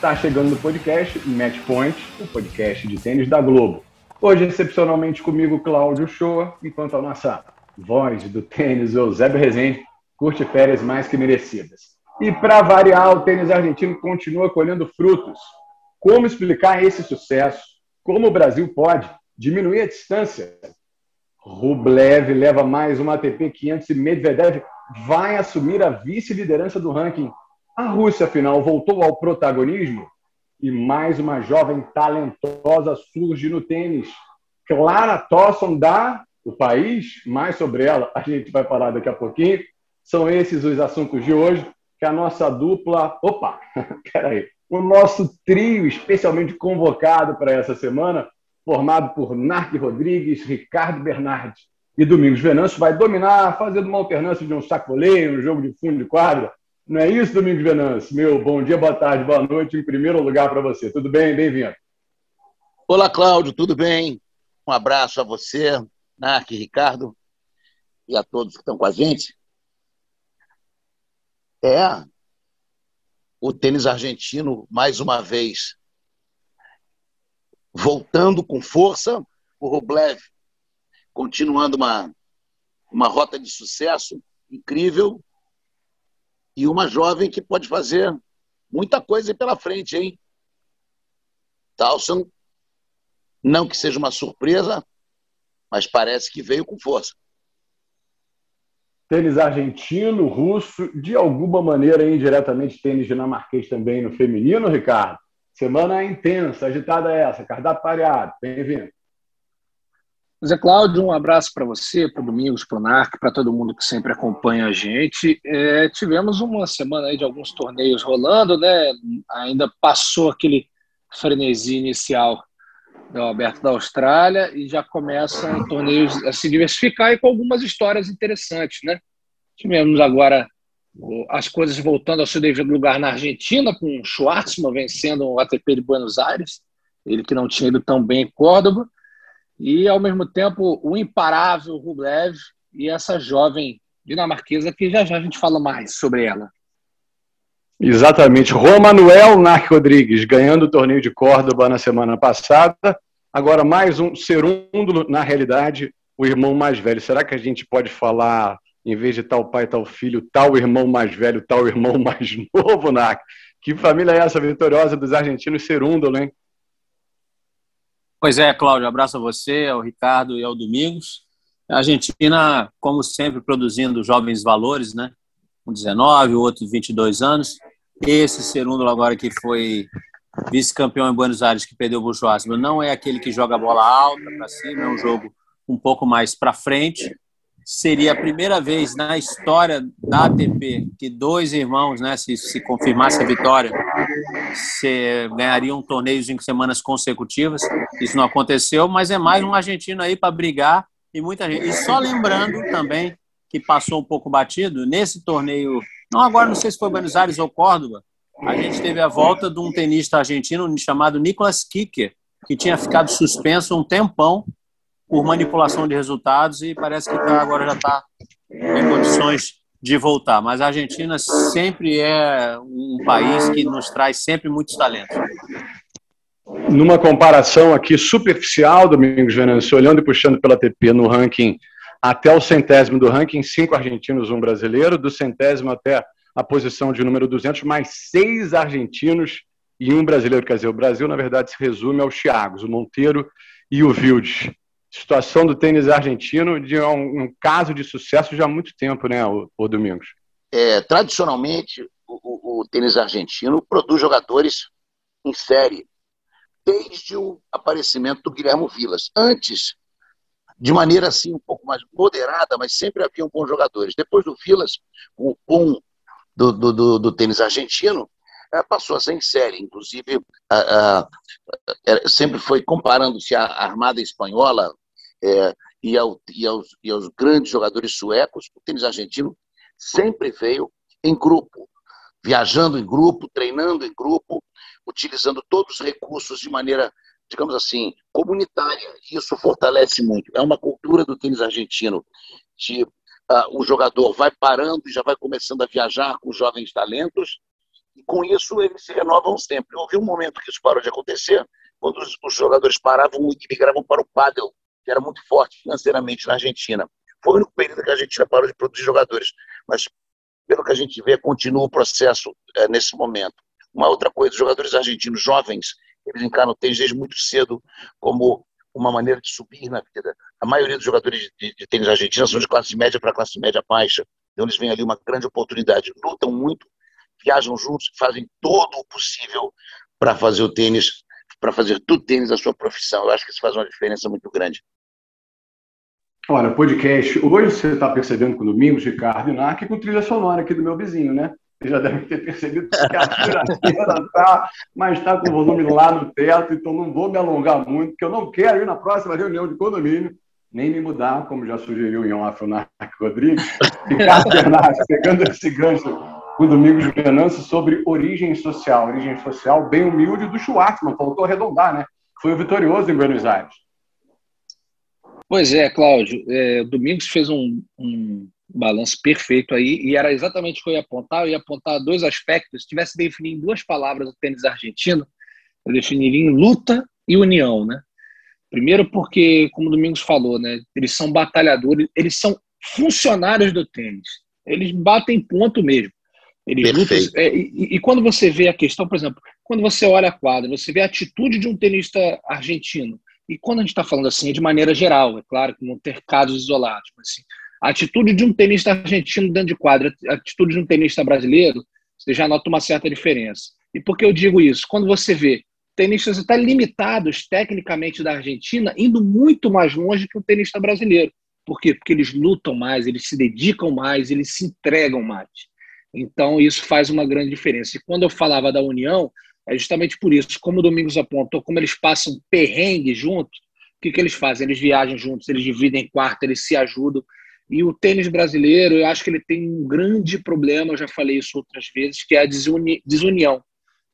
Está chegando no podcast Match Point, o podcast de tênis da Globo. Hoje, excepcionalmente comigo, Cláudio Shoa, enquanto a nossa voz do tênis, Eusébio Rezende, curte férias mais que merecidas. E para variar, o tênis argentino continua colhendo frutos. Como explicar esse sucesso? Como o Brasil pode diminuir a distância? Rublev leva mais uma ATP 500 e Medvedev vai assumir a vice-liderança do ranking. A Rússia, afinal, voltou ao protagonismo e mais uma jovem talentosa surge no tênis. Clara Tosson dá o país, mais sobre ela a gente vai falar daqui a pouquinho. São esses os assuntos de hoje que a nossa dupla. Opa, peraí o nosso trio especialmente convocado para essa semana, formado por Narc Rodrigues, Ricardo Bernardi e Domingos Venâncio, vai dominar fazendo uma alternância de um sacoleio, um jogo de fundo de quadra. Não é isso, Domingos Venâncio? Meu bom dia, boa tarde, boa noite, em primeiro lugar para você. Tudo bem? Bem-vindo. Olá, Cláudio, tudo bem? Um abraço a você, Narc, Ricardo e a todos que estão com a gente. É, o tênis argentino, mais uma vez, voltando com força, o Rublev continuando uma, uma rota de sucesso incrível e uma jovem que pode fazer muita coisa pela frente, hein? Towson, não que seja uma surpresa, mas parece que veio com força tênis argentino, russo, de alguma maneira indiretamente tênis dinamarquês também no feminino, Ricardo. Semana intensa, agitada essa, cardápio pareado. Bem-vindo. Zé Cláudio, um abraço para você, para o Domingos, para o NARC, para todo mundo que sempre acompanha a gente. É, tivemos uma semana aí de alguns torneios rolando, né? Ainda passou aquele frenesi inicial do Alberto da Austrália e já começam torneios a se diversificar e com algumas histórias interessantes, né? Tivemos agora as coisas voltando ao seu devido lugar na Argentina, com o Schwartzman vencendo o ATP de Buenos Aires, ele que não tinha ido tão bem em Córdoba, e ao mesmo tempo o imparável Rublev e essa jovem dinamarquesa que já já a gente fala mais sobre ela. Exatamente. Romanuel Narc Rodrigues ganhando o torneio de Córdoba na semana passada. Agora mais um segundo, na realidade, o irmão mais velho. Será que a gente pode falar, em vez de tal pai, tal filho, tal irmão mais velho, tal irmão mais novo, Narc? Que família é essa vitoriosa dos argentinos Serúndolo, hein? Pois é, Cláudio, abraço a você, ao Ricardo e ao Domingos. A Argentina, como sempre, produzindo jovens valores, né? Com 19, o outro 22 anos. Esse segundo agora que foi vice-campeão em Buenos Aires, que perdeu o Schwartzman, não é aquele que joga a bola alta para cima, é um jogo um pouco mais para frente. Seria a primeira vez na história da ATP que dois irmãos, né, se, se confirmasse a vitória, se, ganhariam torneios em semanas consecutivas. Isso não aconteceu, mas é mais um argentino aí para brigar e muita gente. E só lembrando também que passou um pouco batido, nesse torneio não, agora não sei se foi Buenos Aires ou Córdoba. A gente teve a volta de um tenista argentino chamado Nicolas Kicker, que tinha ficado suspenso um tempão por manipulação de resultados e parece que tá, agora já está em condições de voltar. Mas a Argentina sempre é um país que nos traz sempre muitos talentos. Numa comparação aqui superficial, Domingos Venâncio, olhando e puxando pela TP no ranking até o centésimo do ranking, cinco argentinos, um brasileiro, do centésimo até a posição de número 200, mais seis argentinos e um brasileiro. Quer dizer, o Brasil, na verdade, se resume aos Thiagos, o Monteiro e o Vildes. Situação do tênis argentino de um, um, caso de sucesso já há muito tempo, né, o, o Domingos? É, tradicionalmente, o, o, o tênis argentino produz jogadores em série, desde o aparecimento do Guilherme Vilas. Antes de maneira assim um pouco mais moderada, mas sempre haviam bons jogadores. Depois do Vilas, o bom do, do, do, do tênis argentino, passou a ser em série. Inclusive, a, a, a, sempre foi comparando-se à Armada Espanhola é, e, ao, e, aos, e aos grandes jogadores suecos, o tênis argentino sempre veio em grupo, viajando em grupo, treinando em grupo, utilizando todos os recursos de maneira, digamos assim, comunitária. Isso fortalece muito. É uma cultura do tênis argentino de uh, o jogador vai parando e já vai começando a viajar com jovens talentos, e com isso eles se renovam sempre. Houve um momento que isso parou de acontecer, quando os, os jogadores paravam e migravam para o pádel, que era muito forte financeiramente na Argentina. Foi o único período que a Argentina parou de produzir jogadores, mas pelo que a gente vê, continua o processo é, nesse momento. Uma outra coisa, os jogadores argentinos jovens, eles encaram o tênis desde muito cedo como uma maneira de subir na vida. A maioria dos jogadores de, de tênis argentina são de classe média para classe média baixa. Então eles veem ali uma grande oportunidade. Lutam muito, viajam juntos, fazem todo o possível para fazer o tênis, para fazer tudo tênis a sua profissão. Eu acho que isso faz uma diferença muito grande. Olha, podcast. Hoje você está percebendo com o Domingos, Ricardo e Narc com trilha sonora aqui do meu vizinho, né? Você já deve ter percebido que a tiradeira está, mas está com o volume lá no teto, então não vou me alongar muito, porque eu não quero ir na próxima reunião de condomínio, nem me mudar, como já sugeriu o Narc Rodrigues. Ricardo Bernardes, pegando esse gancho o Domingos Venâncio sobre origem social. Origem social bem humilde do Schwartzman, faltou arredondar, né? Foi o vitorioso em Buenos Aires. Pois é, Cláudio. É, Domingos fez um, um balanço perfeito aí, e era exatamente o que eu ia apontar. Eu ia apontar dois aspectos. Se tivesse de definir em duas palavras o tênis argentino, eu definiria em luta e união, né? Primeiro porque, como o Domingos falou, né, eles são batalhadores, eles são funcionários do tênis. Eles batem ponto mesmo. Eles lutam, é, e, e, quando você vê a questão, por exemplo, quando você olha a quadra, você vê a atitude de um tenista argentino. E quando a gente está falando assim, é de maneira geral, é claro que não ter casos isolados, mas assim, a atitude de um tenista argentino dentro de quadra, a atitude de um tenista brasileiro, você já nota uma certa diferença. E por que eu digo isso? Quando você vê tenistas até limitados tecnicamente da Argentina indo muito mais longe que o tenista brasileiro. Por quê? Porque eles lutam mais, eles se dedicam mais, eles se entregam mais. Então, isso faz uma grande diferença. E quando eu falava da união, é justamente por isso. Como o Domingos apontou, como eles passam perrengue junto, o que, que eles fazem? Eles viajam juntos, eles dividem quarto, eles se ajudam. E o tênis brasileiro, eu acho que ele tem um grande problema, eu já falei isso outras vezes, que é a desuni desunião.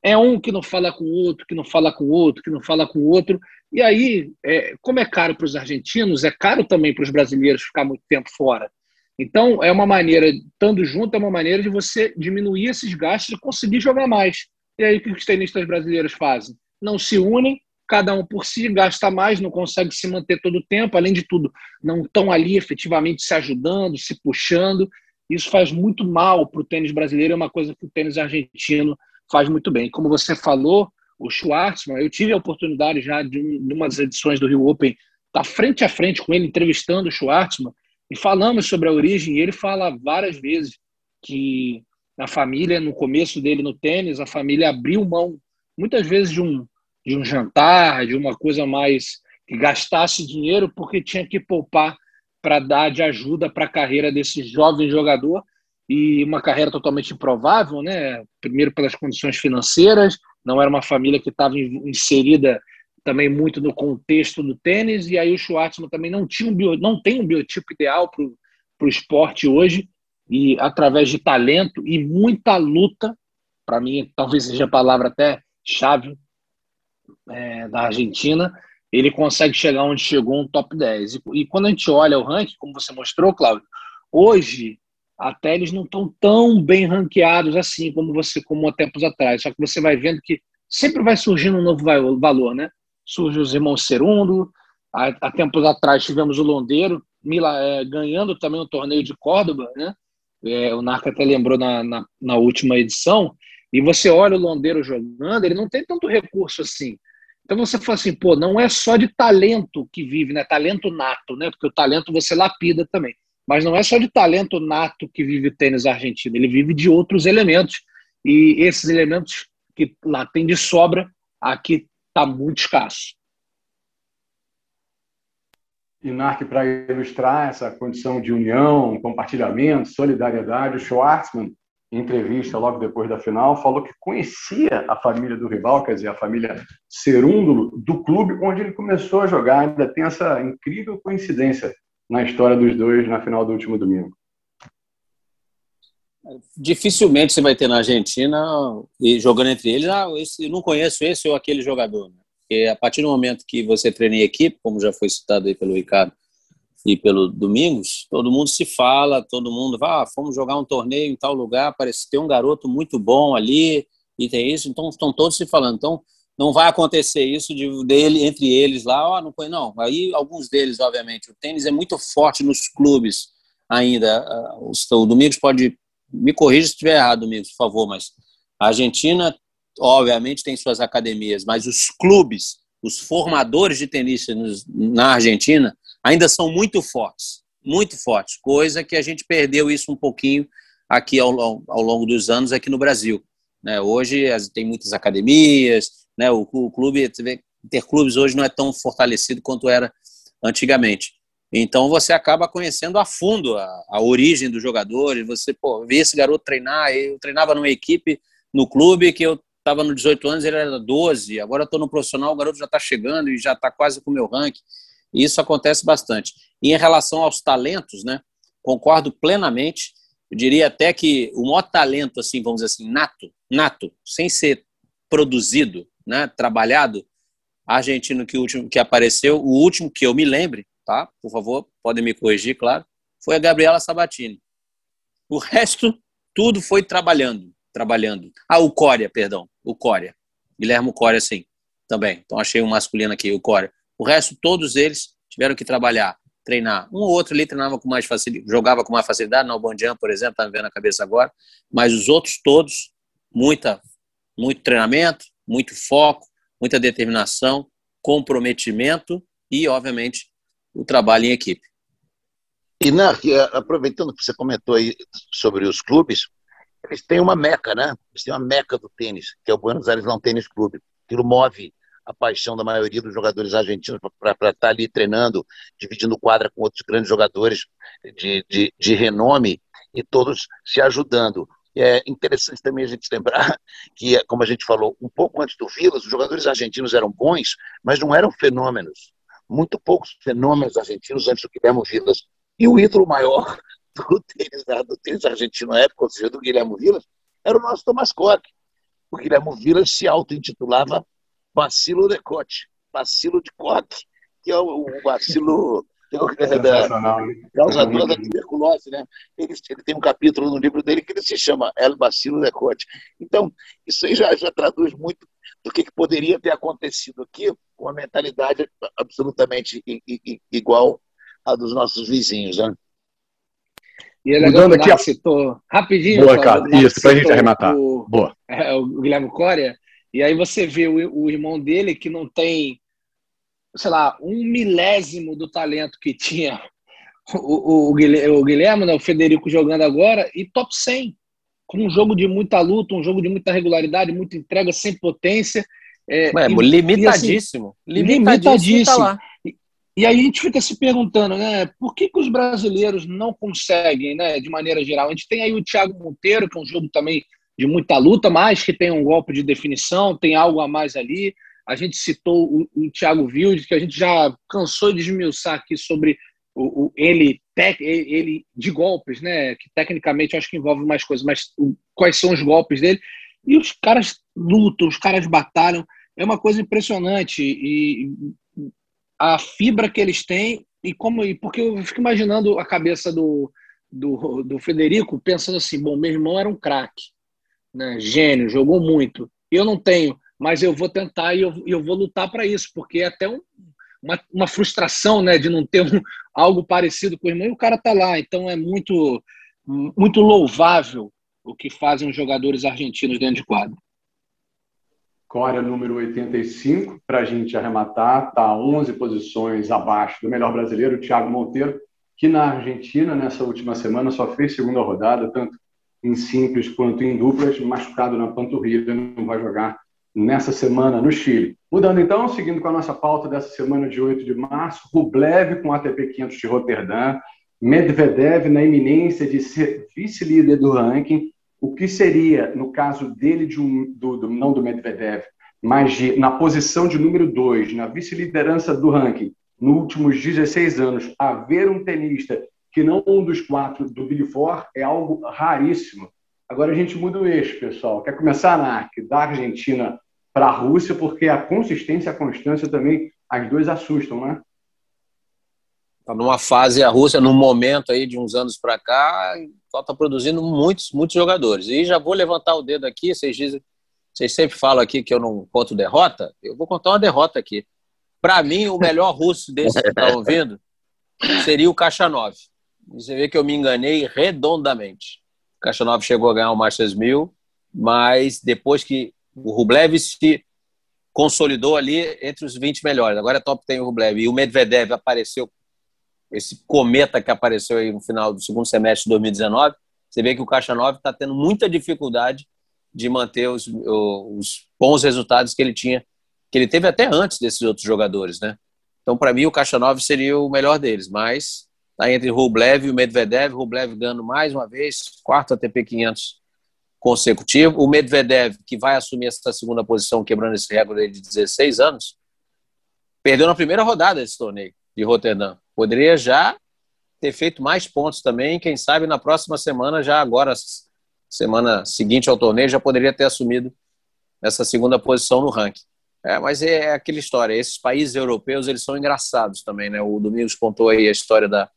É um que não fala com o outro, que não fala com o outro, que não fala com o outro. E aí, é, como é caro para os argentinos, é caro também para os brasileiros ficar muito tempo fora. Então, é uma maneira, estando junto, é uma maneira de você diminuir esses gastos e conseguir jogar mais. E aí, o que os tenistas brasileiros fazem? Não se unem, cada um por si, gasta mais, não consegue se manter todo o tempo, além de tudo, não estão ali efetivamente se ajudando, se puxando. Isso faz muito mal para o tênis brasileiro, é uma coisa que o tênis argentino faz muito bem. Como você falou, o Schwartzman, eu tive a oportunidade já de, um, de umas edições do Rio Open, estar tá frente a frente com ele, entrevistando o Schwartzman, e falamos sobre a origem, e ele fala várias vezes que na família, no começo dele no tênis, a família abriu mão, muitas vezes, de um, de um jantar, de uma coisa mais que gastasse dinheiro porque tinha que poupar para dar de ajuda para a carreira desse jovem jogador e uma carreira totalmente improvável, né? Primeiro pelas condições financeiras, não era uma família que estava inserida também muito no contexto do tênis e aí o Schwartzman também não tinha um bio, não tem um biotipo ideal para o esporte hoje e através de talento e muita luta, para mim talvez seja a palavra até chave é, da Argentina, ele consegue chegar onde chegou um top 10. E, e, quando a gente olha o ranking, como você mostrou, Cláudio, hoje até eles não estão tão bem ranqueados assim como você como há tempos atrás. Só que você vai vendo que sempre vai surgindo um novo valor, né? Surge os irmãos Serundo, há, há tempos atrás tivemos o Londeiro Mila, é, ganhando também o torneio de Córdoba, né? É, o Narca até lembrou na, na, na última edição, e você olha o Londeiro jogando, ele não tem tanto recurso assim. Então você fala assim, pô, não é só de talento que vive, né? Talento nato, né? Porque o talento você lapida também. Mas não é só de talento nato que vive o tênis argentino, ele vive de outros elementos. E esses elementos que lá tem de sobra, aqui está muito escasso. E Narc, para ilustrar essa condição de união, compartilhamento, solidariedade, o Schwartzman em entrevista logo depois da final, falou que conhecia a família do rival, quer dizer, a família Serúndulo, do clube onde ele começou a jogar. Ainda tem essa incrível coincidência na história dos dois na final do último domingo. Dificilmente você vai ter na Argentina e jogando entre eles, ah, esse, não conheço esse ou aquele jogador. Né? Porque a partir do momento que você treina em equipe, como já foi citado aí pelo Ricardo, e pelo Domingos, todo mundo se fala, todo mundo vai, ah, fomos jogar um torneio em tal lugar, parece ter um garoto muito bom ali, e tem isso, então estão todos se falando. Então, não vai acontecer isso de, dele entre eles lá, oh, não foi não. Aí alguns deles, obviamente, o tênis é muito forte nos clubes ainda. Ah, o Domingos pode me corrija se estiver errado, Domingos, por favor, mas a Argentina, obviamente, tem suas academias, mas os clubes, os formadores de tenistas na Argentina ainda são muito fortes, muito fortes, coisa que a gente perdeu isso um pouquinho aqui ao, ao longo dos anos aqui no Brasil. Né? Hoje tem muitas academias, né? o, o clube, ter clubes hoje não é tão fortalecido quanto era antigamente. Então você acaba conhecendo a fundo a, a origem dos jogadores. Você pô, vê esse garoto treinar. Eu treinava numa equipe no clube que eu estava no 18 anos, ele era 12. Agora estou no profissional, o garoto já está chegando e já está quase com o meu ranking. Isso acontece bastante. E em relação aos talentos, né, concordo plenamente. Eu diria até que o maior talento, assim, vamos dizer assim, nato, nato, sem ser produzido, né, trabalhado, argentino que, último, que apareceu, o último que eu me lembre, tá? Por favor, podem me corrigir, claro. Foi a Gabriela Sabatini. O resto, tudo foi trabalhando, trabalhando. Ah, o Cória, perdão, o Cória. Guilherme Cória, sim, também. Então achei um masculino aqui, o Cória. O resto, todos eles tiveram que trabalhar, treinar. Um ou outro ali treinava com mais facilidade, jogava com mais facilidade, no Bandian, por exemplo, está me vendo na cabeça agora, mas os outros todos, muita, muito treinamento, muito foco, muita determinação, comprometimento e, obviamente, o trabalho em equipe. E, Nark, é, aproveitando que você comentou aí sobre os clubes, eles têm uma meca, né? Eles têm uma meca do tênis, que é o Buenos Aires Não Tênis Clube. Aquilo move a paixão da maioria dos jogadores argentinos para estar tá ali treinando, dividindo quadra com outros grandes jogadores de, de, de renome e todos se ajudando. É interessante também a gente lembrar que, como a gente falou, um pouco antes do Vilas, os jogadores argentinos eram bons, mas não eram fenômenos. Muito poucos fenômenos argentinos antes do Guilherme Vilas. E o ídolo maior do tênis, do tênis argentino na época, ou seja, do Guilherme Vilas, era o nosso Thomas Koch. O Guilherme Vilas se auto-intitulava bacilo de Cote, bacilo de Cote, que é o, o bacilo é da, causador da tuberculose, né? Ele, ele, tem um capítulo no livro dele que ele se chama El Bacilo de Cote. Então, isso aí já, já traduz muito do que, que, poderia ter acontecido aqui com uma mentalidade absolutamente igual à dos nossos vizinhos, né? E é Mudando aqui, a... citou rapidinho. Boa, cara. Isso, para a gente arrematar. O, Boa. É, o Guilherme Coria, e aí você vê o, o irmão dele que não tem, sei lá, um milésimo do talento que tinha o, o, o Guilherme, né, o Federico jogando agora, e top 100. Com um jogo de muita luta, um jogo de muita regularidade, muita entrega, sem potência. É, Ué, e, limitadíssimo. E assim, limitadíssimo. Tá e, e aí a gente fica se perguntando, né? Por que, que os brasileiros não conseguem, né? De maneira geral. A gente tem aí o Thiago Monteiro, que é um jogo também de muita luta, mas que tem um golpe de definição, tem algo a mais ali. A gente citou o, o Thiago Wilde, que a gente já cansou de esmiuçar aqui sobre o, o, ele, tec, ele de golpes, né? Que tecnicamente acho que envolve mais coisas, mas o, quais são os golpes dele. E os caras lutam, os caras batalham. É uma coisa impressionante. E a fibra que eles têm, e como. Porque eu fico imaginando a cabeça do, do, do Federico pensando assim: bom, meu irmão era um craque né? gênio, jogou muito. Eu não tenho, mas eu vou tentar e eu, eu vou lutar para isso, porque é até um, uma, uma, frustração né, de não ter um, algo parecido com o irmão e o cara tá lá. Então é muito, muito louvável o que fazem os jogadores argentinos dentro de quadro. Cória número 85, para a gente arrematar, está 11 posições abaixo do melhor brasileiro, Thiago Monteiro, que na Argentina, nessa última semana, só fez segunda rodada, tanto em simples quanto em duplas, machucado na panturrilha, não vai jogar nessa semana no Chile. Mudando então, seguindo com a nossa pauta dessa semana de 8 de março, Rublev com ATP 500 de Roterdã, Medvedev na iminência de ser vice-líder do ranking, o que seria, no caso dele, de um, do, do, não do Medvedev, mas de, na posição de número 2, na vice-liderança do ranking, nos últimos 16 anos, haver um tenista que não um dos quatro do Big Four é algo raríssimo. Agora a gente muda o eixo, pessoal. Quer começar, na da Argentina para a Rússia, porque a consistência e a constância também, as duas assustam, né? Está numa fase, a Rússia, num momento aí de uns anos para cá, está produzindo muitos, muitos jogadores. E já vou levantar o dedo aqui, vocês dizem, vocês sempre falam aqui que eu não conto derrota, eu vou contar uma derrota aqui. Para mim, o melhor russo desse que estão ouvindo seria o Caixa 9. Você vê que eu me enganei redondamente. O 9 chegou a ganhar o Masters 1000, mas depois que o Rublev se consolidou ali entre os 20 melhores. Agora é top tem o Rublev. E o Medvedev apareceu, esse cometa que apareceu aí no final do segundo semestre de 2019. Você vê que o Caixa 9 está tendo muita dificuldade de manter os, os bons resultados que ele tinha, que ele teve até antes desses outros jogadores, né? Então, para mim, o Caixa 9 seria o melhor deles, mas está entre o Rublev e o Medvedev. Rublev ganhando mais uma vez, quarto ATP 500 consecutivo. O Medvedev, que vai assumir essa segunda posição, quebrando esse recorde de 16 anos, perdeu na primeira rodada desse torneio de Roterdã. Poderia já ter feito mais pontos também, quem sabe na próxima semana, já agora, semana seguinte ao torneio, já poderia ter assumido essa segunda posição no ranking. É, mas é aquela história, esses países europeus, eles são engraçados também, né? O Domingos contou aí a história da,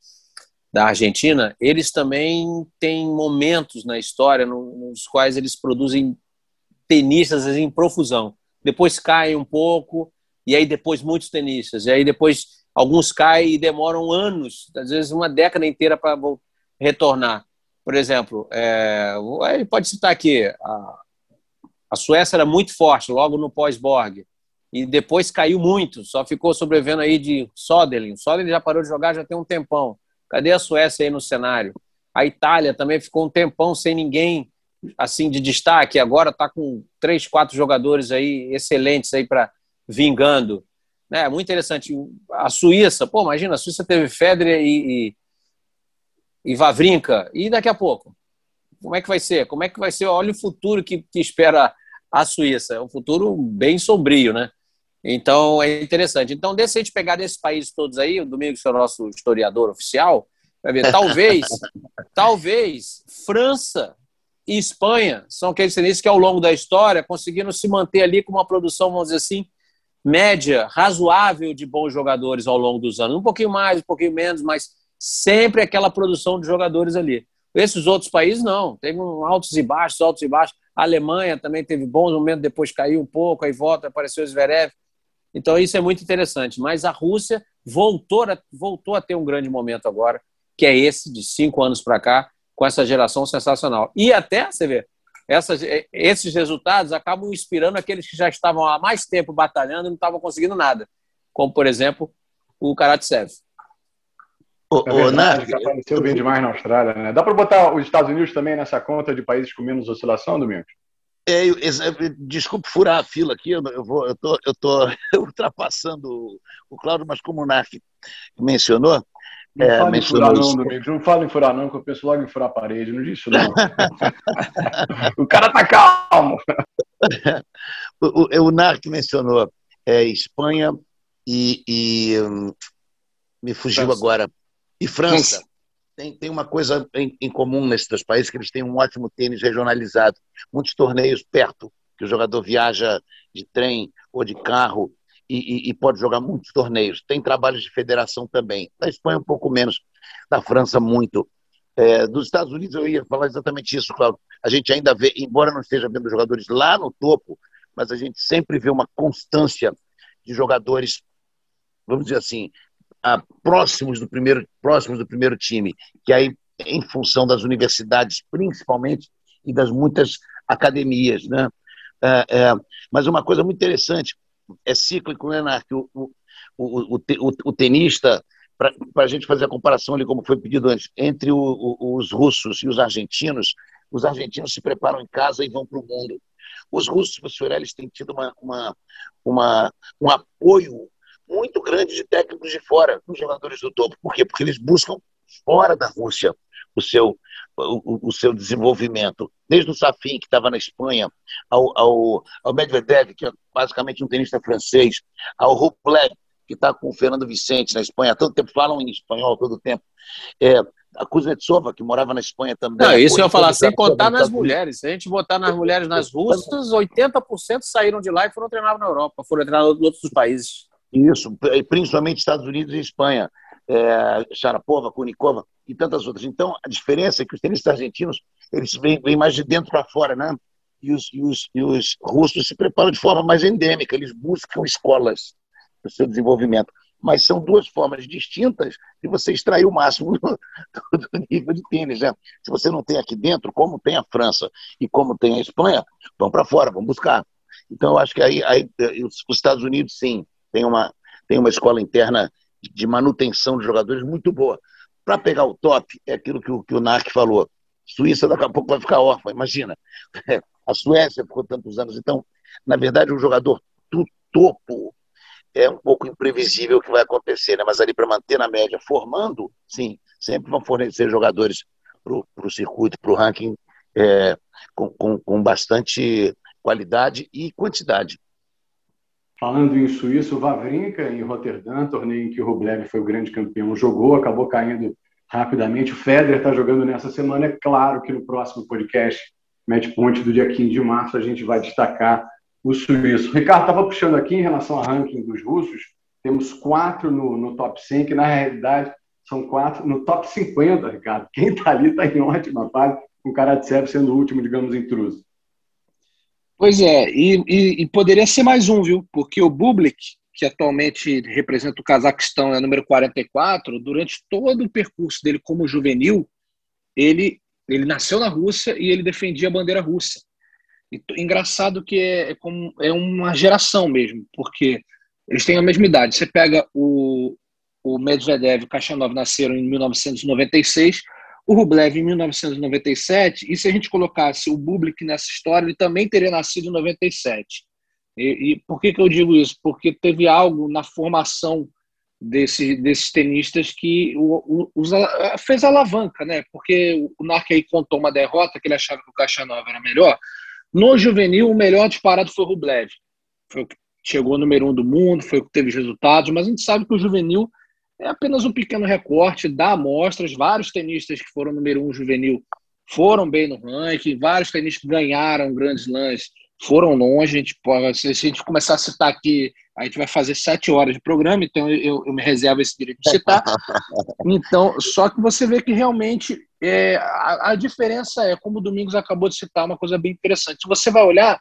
da Argentina, eles também têm momentos na história nos quais eles produzem tenistas em profusão. Depois caem um pouco, e aí depois muitos tenistas, e aí depois alguns caem e demoram anos, às vezes uma década inteira para retornar. Por exemplo, é, pode citar aqui, a, a Suécia era muito forte logo no pós-Borg, e depois caiu muito, só ficou sobrevivendo aí de Soderling. Soderling já parou de jogar já tem um tempão. Cadê a Suécia aí no cenário? A Itália também ficou um tempão sem ninguém assim de destaque. Agora está com três, quatro jogadores aí excelentes aí para vingando. É muito interessante. A Suíça, pô, imagina, a Suíça teve Federer e, e, e. E daqui a pouco? Como é que vai ser? Como é que vai ser? Olha o futuro que, que espera a Suíça. É um futuro bem sombrio, né? Então é interessante. Então, se a gente pegar desses países todos aí, o Domingos é o nosso historiador oficial, vai ver, talvez, talvez França e Espanha são aqueles tenistas que ao longo da história conseguiram se manter ali com uma produção, vamos dizer assim, média, razoável de bons jogadores ao longo dos anos. Um pouquinho mais, um pouquinho menos, mas sempre aquela produção de jogadores ali. Esses outros países não, teve um altos e baixos, altos e baixos. A Alemanha também teve bons momentos, depois caiu um pouco, aí volta, apareceu o Zverev. Então isso é muito interessante. Mas a Rússia voltou a, voltou a ter um grande momento agora, que é esse de cinco anos para cá, com essa geração sensacional. E até, você vê, essas, esses resultados acabam inspirando aqueles que já estavam há mais tempo batalhando e não estavam conseguindo nada, como, por exemplo, o Karatsev. O, é verdade, apareceu bem demais na Austrália, né? Dá para botar os Estados Unidos também nessa conta de países com menos oscilação, Domingos? É, desculpe furar a fila aqui, eu, vou, eu tô, eu tô ultrapassando o Cláudio, mas como o Narc mencionou. Não é, fala em furar não, Domingos, não fala em furar não, que eu penso logo em furar a parede, não diz isso não. o cara tá calmo. o, o, o Narc mencionou é, Espanha e, e hum, me fugiu França. agora. E França tem, tem uma coisa em, em, comum nesses dois países, que eles têm um ótimo tênis regionalizado. Muitos torneios perto, que o jogador viaja de trem ou de carro e, e, e pode jogar muitos torneios. Tem trabalhos de federação também. Da Espanha um pouco menos, da França muito. É, dos Estados Unidos eu ia falar exatamente isso, Cláudio. A gente ainda vê, embora não esteja vendo jogadores lá no topo, mas a gente sempre vê uma constância de jogadores, vamos dizer assim, ah, próximos, do primeiro, próximos do primeiro time, que aí, em função das universidades, principalmente, e das muitas academias. Né? É, é, mas uma coisa muito interessante, é cíclico, né, Narc? O, o, o, o, o tenista, para a gente fazer a comparação ali, como foi pedido antes, entre os russos e os argentinos, os argentinos se preparam em casa e vão para o mundo. Os russos, professor, eles têm tido uma, uma, uma, um apoio muito grande de técnicos de fora, dos jogadores do topo. Por quê? Porque eles buscam fora da Rússia o seu, o, o, seu desenvolvimento, desde o Safin, que estava na Espanha, ao, ao, ao, Medvedev, que é basicamente um tenista francês, ao Rublev, que está com o Fernando Vicente na Espanha, tanto tempo falam em espanhol todo o tempo. É, a Kuznetsova, que morava na Espanha também. Não, isso eu ia falar, sem contar nas mulheres. Se a gente botar nas mulheres nas russas, 80% saíram de lá e foram treinar na Europa, foram treinar em outros países. Isso, principalmente Estados Unidos e Espanha. É, Sharapova, Kunikova e tantas outras. Então, a diferença é que os tenistas argentinos eles vêm, vêm mais de dentro para fora, né? E os, e, os, e os russos se preparam de forma mais endêmica, eles buscam escolas para o seu desenvolvimento mas são duas formas distintas de você extrair o máximo do, do nível de tênis. Né? Se você não tem aqui dentro, como tem a França e como tem a Espanha, vão para fora, vão buscar. Então, eu acho que aí, aí os, Estados Unidos, sim, tem uma, tem uma escola interna de manutenção de jogadores muito boa. Para pegar o top, é aquilo que o, que o Narc falou. Suíça daqui a pouco vai ficar órfã, imagina. A Suécia ficou tantos anos. Então, na verdade, o jogador do topo é um pouco imprevisível o que vai acontecer, né? mas ali para manter na média, formando, sim, sempre vão fornecer jogadores para o circuito, para o ranking, é, com, com, com bastante qualidade e quantidade. Falando em Suíça, o Vavrinka, em Roterdã, torneio em que o Rublev foi o grande campeão, jogou, acabou caindo rapidamente. O Federer está jogando nessa semana. É claro que no próximo podcast, Match Point, do dia 15 de março, a gente vai destacar o suíço. Ricardo, estava puxando aqui em relação ao ranking dos russos, temos quatro no, no top 5, que na realidade são quatro no top 50, Ricardo. Quem está ali está em ótima fase, com o Karatsev sendo o último, digamos, intruso. Pois é, e, e, e, poderia ser mais um, viu? Porque o Bublik, que atualmente representa o Cazaquistão, é número 44, durante todo o percurso dele como juvenil, ele, ele nasceu na Rússia e ele defendia a bandeira russa. E, engraçado que é, é, como, é uma geração mesmo, porque eles têm a mesma idade. Você pega o, o Medvedev e o Kachanov nasceram em 1996, o Rublev em 1997, e se a gente colocasse o Bublik nessa história, ele também teria nascido em 97. E, e por que, que eu digo isso? Porque teve algo na formação desse, desses tenistas que o, o, os, fez alavanca, né? Porque o Nark aí contou uma derrota que ele achava que o Kachanov era melhor, no juvenil, o melhor disparado foi o Rublev. Foi o que chegou número um do mundo, foi o que teve resultados, mas a gente sabe que o juvenil é apenas um pequeno recorte da amostras. Vários tenistas que foram número um juvenil foram bem no ranking, vários tenistas que ganharam grandes lances foram longe. A gente pode, se a gente começar a citar aqui, a gente vai fazer sete horas de programa, então eu, eu me reservo esse direito de citar. Então, só que você vê que realmente é, a, a, diferença é, como o Domingos acabou de citar, uma coisa bem interessante. Se você vai olhar,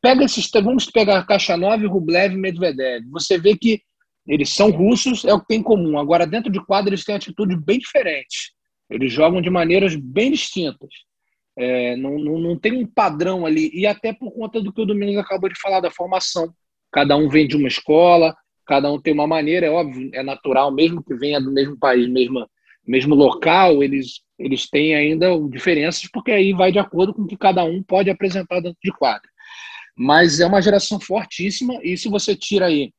pega esses, vamos pegar Caixa 9, Rublev e Medvedev. Você vê que eles são russos, é o que tem em comum. Agora, dentro de quadro, eles têm atitudes bem diferentes. Eles jogam de maneiras bem distintas. É, não, não, não tem um padrão ali. E até por conta do que o Domingos acabou de falar, da formação. Cada um vem de uma escola, cada um tem uma maneira, é óbvio, é natural, mesmo que venha do mesmo país, mesma mesmo local, eles, eles têm ainda diferenças, porque aí vai de acordo com o que cada um pode apresentar dentro de quadra. Mas é uma geração fortíssima, e se você tira aí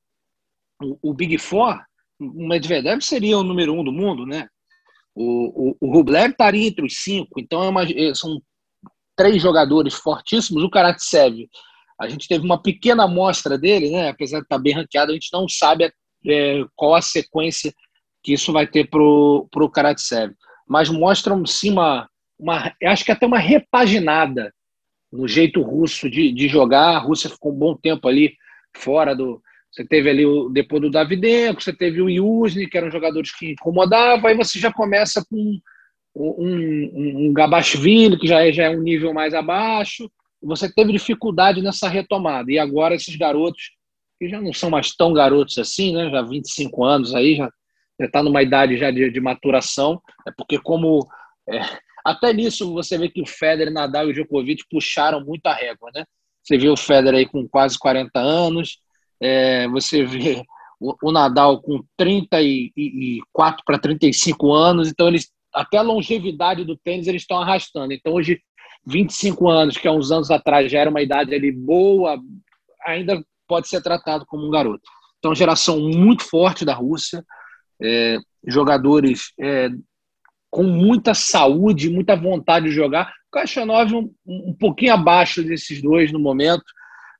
o, o Big Four, o Medvedev seria o número um do mundo, né? O, o, o Rublev estaria entre os cinco, então é uma, é, são três jogadores fortíssimos. O Karatsev, a gente teve uma pequena amostra dele, né? apesar de estar bem ranqueado, a gente não sabe é, qual a sequência que isso vai ter para o Karatsev. Mas mostra sim uma, uma, acho que até uma repaginada no jeito russo de, de jogar. A Rússia ficou um bom tempo ali fora do. Você teve ali o, depois do Davidenko, você teve o Yuzny, que eram jogadores que incomodavam, aí você já começa com um, um, um Gabashvili, que já é, já é um nível mais abaixo. Você teve dificuldade nessa retomada. E agora esses garotos, que já não são mais tão garotos assim, né? Já 25 anos aí, já está numa idade já de, de, maturação, é porque como é, até nisso você vê que o Federer, Nadal e o Djokovic puxaram muito a régua, né? Você vê o Federer aí com quase 40 anos, é, você vê o, o, Nadal com 34 para 35 anos, então eles até a longevidade do tênis eles estão arrastando. Então hoje 25 anos, que há uns anos atrás já era uma idade ali boa, ainda pode ser tratado como um garoto. Então, geração muito forte da Rússia, é, jogadores é, com muita saúde, muita vontade de jogar. O Caixanove um, um pouquinho abaixo desses dois no momento,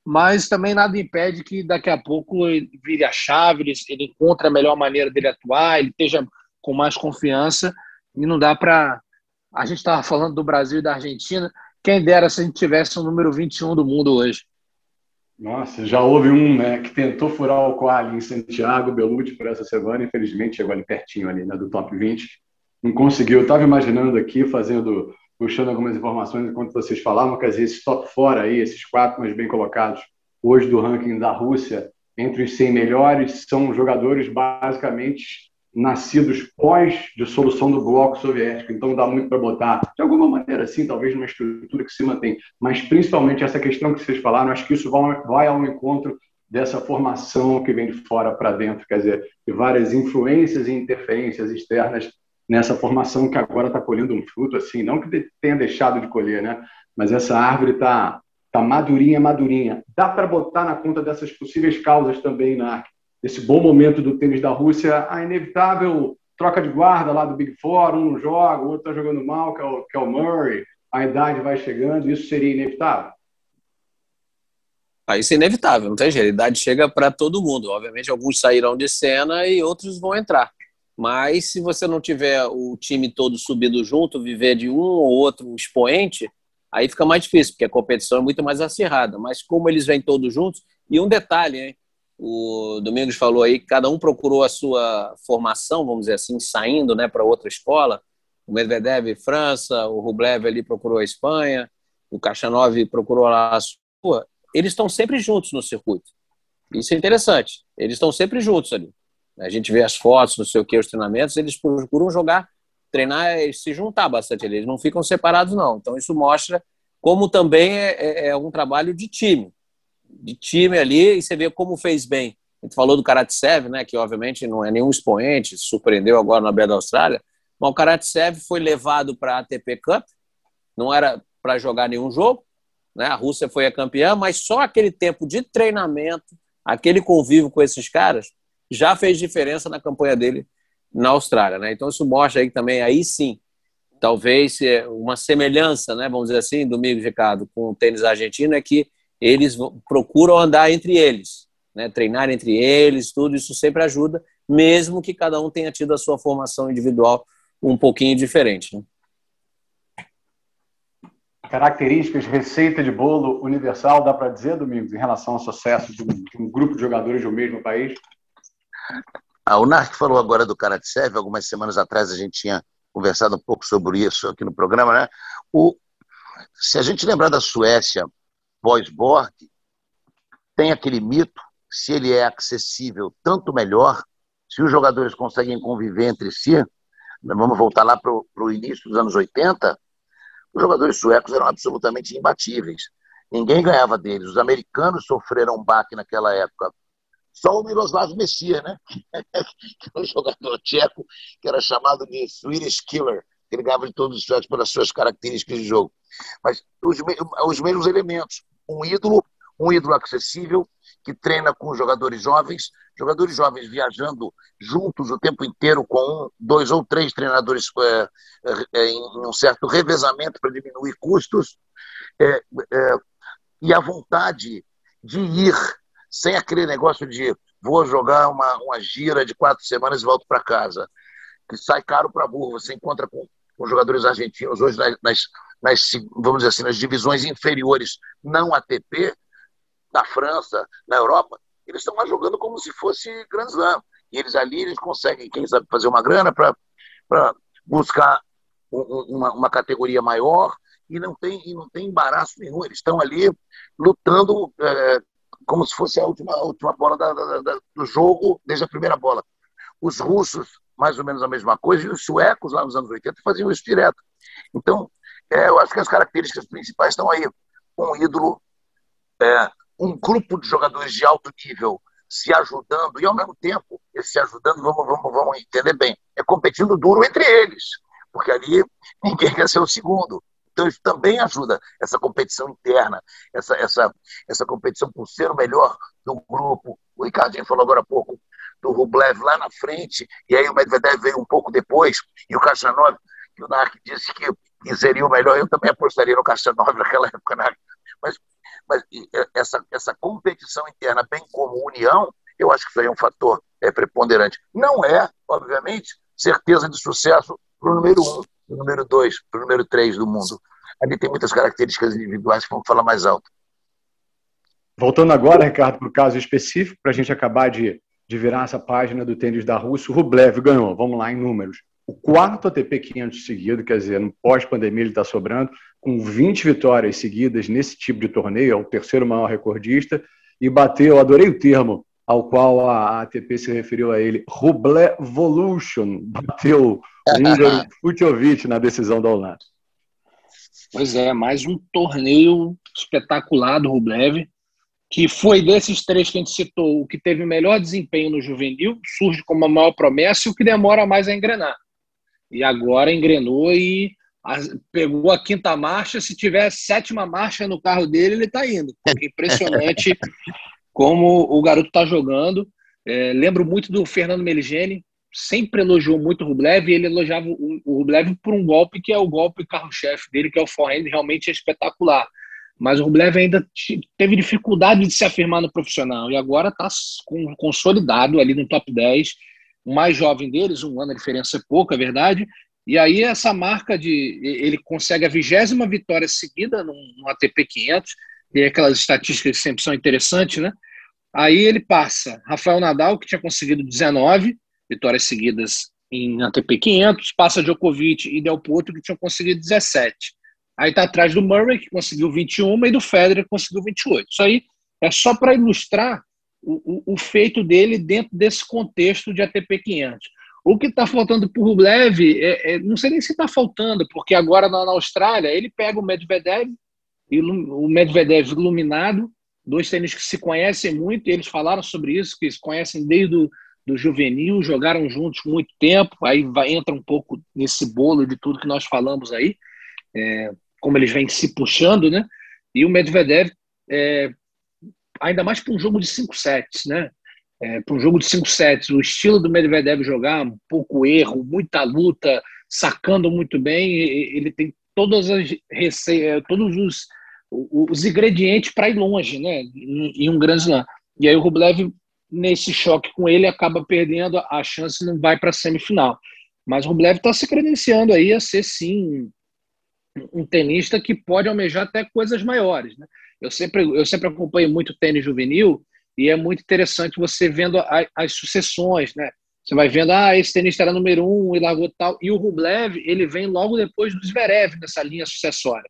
mas também nada impede que daqui a pouco ele vire a chave, ele, ele encontre a melhor maneira dele atuar, ele esteja com mais confiança e não dá para. A gente estava falando do Brasil e da Argentina, quem dera se a gente tivesse o número 21 do mundo hoje. Nossa, já houve um né, que tentou furar o quali em Santiago, Belucci, por essa semana, infelizmente chegou ali pertinho ali, né, do top 20. Não conseguiu. Eu estava imaginando aqui, fazendo, puxando algumas informações enquanto vocês falavam, que às vezes top fora aí, esses quatro mais bem colocados hoje do ranking da Rússia, entre os 100 melhores, são jogadores basicamente nascidos pós-dissolução do bloco soviético, então dá muito para botar, de alguma maneira, sim, talvez numa estrutura que se mantém, mas principalmente essa questão que vocês falaram, acho que isso vai ao encontro dessa formação que vem de fora para dentro, quer dizer, de várias influências e interferências externas nessa formação que agora está colhendo um fruto, assim, não que tenha deixado de colher, né? Mas essa árvore está tá madurinha, madurinha. Dá para botar na conta dessas possíveis causas também, na esse bom momento do tênis da Rússia, a inevitável troca de guarda lá do Big Four, um não joga, o outro está jogando mal, que é, o, que é o Murray, a idade vai chegando, isso seria inevitável? Ah, isso é inevitável, não tem jeito. A idade chega para todo mundo. Obviamente, alguns sairão de cena e outros vão entrar. Mas se você não tiver o time todo subido junto, viver de um ou outro expoente, aí fica mais difícil, porque a competição é muito mais acirrada. Mas como eles vêm todos juntos, e um detalhe, hein? O Domingos falou aí que cada um procurou a sua formação, vamos dizer assim, saindo né, para outra escola. O Medvedev, França, o Rublev ali procurou a Espanha, o Kachanov procurou lá a sua. Eles estão sempre juntos no circuito. Isso é interessante. Eles estão sempre juntos ali. A gente vê as fotos, não sei o que, os treinamentos, eles procuram jogar, treinar e se juntar bastante. Eles não ficam separados, não. Então, isso mostra como também é, é, é um trabalho de time de time ali e você vê como fez bem. A gente falou do Karatsev, né, que obviamente não é nenhum expoente, surpreendeu agora na Beira da Austrália, mas o Karatsev foi levado para a ATP Cup, não era para jogar nenhum jogo, né? A Rússia foi a campeã, mas só aquele tempo de treinamento, aquele convívio com esses caras, já fez diferença na campanha dele na Austrália, né? Então isso mostra aí também aí sim, talvez uma semelhança, né, vamos dizer assim, do Miguel Ricardo com o tênis argentino é que eles procuram andar entre eles, né? treinar entre eles, tudo isso sempre ajuda, mesmo que cada um tenha tido a sua formação individual um pouquinho diferente. Né? Características, receita de bolo universal, dá para dizer, Domingos, em relação ao sucesso de um, de um grupo de jogadores do mesmo país? Ah, o Narc falou agora do Karatsev, algumas semanas atrás a gente tinha conversado um pouco sobre isso aqui no programa, né? O, se a gente lembrar da Suécia pós-Borg, tem aquele mito, se ele é acessível, tanto melhor, se os jogadores conseguem conviver entre si, vamos voltar lá para o início dos anos 80, os jogadores suecos eram absolutamente imbatíveis. Ninguém ganhava deles. Os americanos sofreram um baque naquela época. Só o Miroslav Messia, né? que era um jogador tcheco que era chamado de Swedish Killer. Ele ganhava de todos os suecos pelas suas características de jogo. Mas os, os mesmos elementos um ídolo, um ídolo acessível, que treina com jogadores jovens, jogadores jovens viajando juntos o tempo inteiro com um, dois ou três treinadores é, é, em um certo revezamento para diminuir custos, é, é, e a vontade de ir sem aquele negócio de vou jogar uma, uma gira de quatro semanas e volto para casa, que sai caro para burro. Você encontra com, com jogadores argentinos hoje nas, nas vamos dizer assim, nas divisões inferiores não ATP, da França, na Europa, eles estão lá jogando como se fosse Grand Slam. E eles ali eles conseguem, quem sabe, fazer uma grana para buscar uma, uma, categoria maior e não tem, e não tem embaraço nenhum. Eles estão ali lutando é, como se fosse a última, a última bola da, da, da, do jogo, desde a primeira bola. Os russos, mais ou menos a mesma coisa, e os suecos, lá nos anos 80, faziam isso direto. Então, é, eu acho que as características principais estão aí. Um ídolo, é, um grupo de jogadores de alto nível se ajudando e, ao mesmo tempo, se ajudando, vamos, vamos, vamos entender bem, é competindo duro entre eles, porque ali ninguém quer ser o segundo. Então, isso também ajuda essa competição interna, essa, essa, essa competição por ser o melhor do grupo. O Ricardinho falou agora há pouco do Rublev lá na frente, e aí o Medvedev veio um pouco depois, e o Kachanov que o Narc disse que, seria o melhor, eu também apostaria no Castelnove naquela época, Narc. Mas, mas essa, essa competição interna, bem como união, eu acho que foi um fator é, preponderante. Não é, obviamente, certeza de sucesso para o número um, o número dois, para o número três do mundo. Ali tem muitas características individuais que vão falar mais alto. Voltando agora, Ricardo, para o caso específico, para a gente acabar de, de virar essa página do tênis da Rússia, o Rublev ganhou, vamos lá em números, o quarto ATP 500 seguido, quer dizer, no pós-pandemia ele está sobrando, com 20 vitórias seguidas nesse tipo de torneio, é o terceiro maior recordista, e bateu, adorei o termo ao qual a ATP se referiu a ele, Rublevolution, bateu o húngaro Fuciovic na decisão da Holanda. Pois é, mais um torneio espetacular do Rublev, que foi desses três que a gente citou, o que teve o melhor desempenho no juvenil, surge como a maior promessa e o que demora mais a engrenar. E agora engrenou e pegou a quinta marcha. Se tiver sétima marcha no carro dele, ele está indo. Porque é impressionante como o garoto está jogando. É, lembro muito do Fernando Meligeni, sempre elogiou muito o Rublev e ele elogiava o, o Rublev por um golpe que é o golpe carro-chefe dele, que é o forehand, realmente é espetacular. Mas o Rublev ainda teve dificuldade de se afirmar no profissional e agora está consolidado ali no top 10. O mais jovem deles, um ano a diferença é pouco, é verdade. E aí essa marca de ele consegue a vigésima vitória seguida no, no ATP 500 e aquelas estatísticas que sempre são interessantes, né? Aí ele passa Rafael Nadal, que tinha conseguido 19 vitórias seguidas em ATP 500, passa Djokovic e Del Potro, que tinham conseguido 17. Aí está atrás do Murray, que conseguiu 21, e do Federer, que conseguiu 28. Isso aí é só para ilustrar o, o, o, feito dele dentro desse contexto de ATP 500. O que está faltando para o Rublev, é, é, não sei nem se está faltando, porque agora na, na Austrália ele pega o Medvedev, o Medvedev iluminado, dois tênis que se conhecem muito, eles falaram sobre isso, que se conhecem desde o do juvenil, jogaram juntos muito tempo, aí vai, entra um pouco nesse bolo de tudo que nós falamos aí, é, como eles vêm se puxando, né? E o Medvedev, é, ainda mais para um jogo de cinco sets, né? É, para um jogo de cinco sets, o estilo do Medvedev jogar, um pouco erro, muita luta, sacando muito bem, ele tem todas as receitas, todos os, os ingredientes para ir longe, né? Em, um grande slam. E aí o Rublev nesse choque com ele acaba perdendo a chance não vai para a semifinal. Mas o Rublev está se credenciando aí a ser sim um tenista que pode almejar até coisas maiores. Né? Eu, sempre, eu sempre acompanho muito tênis juvenil e é muito interessante você vendo a, as sucessões. Né? Você vai vendo, ah, esse tenista era número um e largou tal. E o Rublev, ele vem logo depois do Zverev nessa linha sucessória.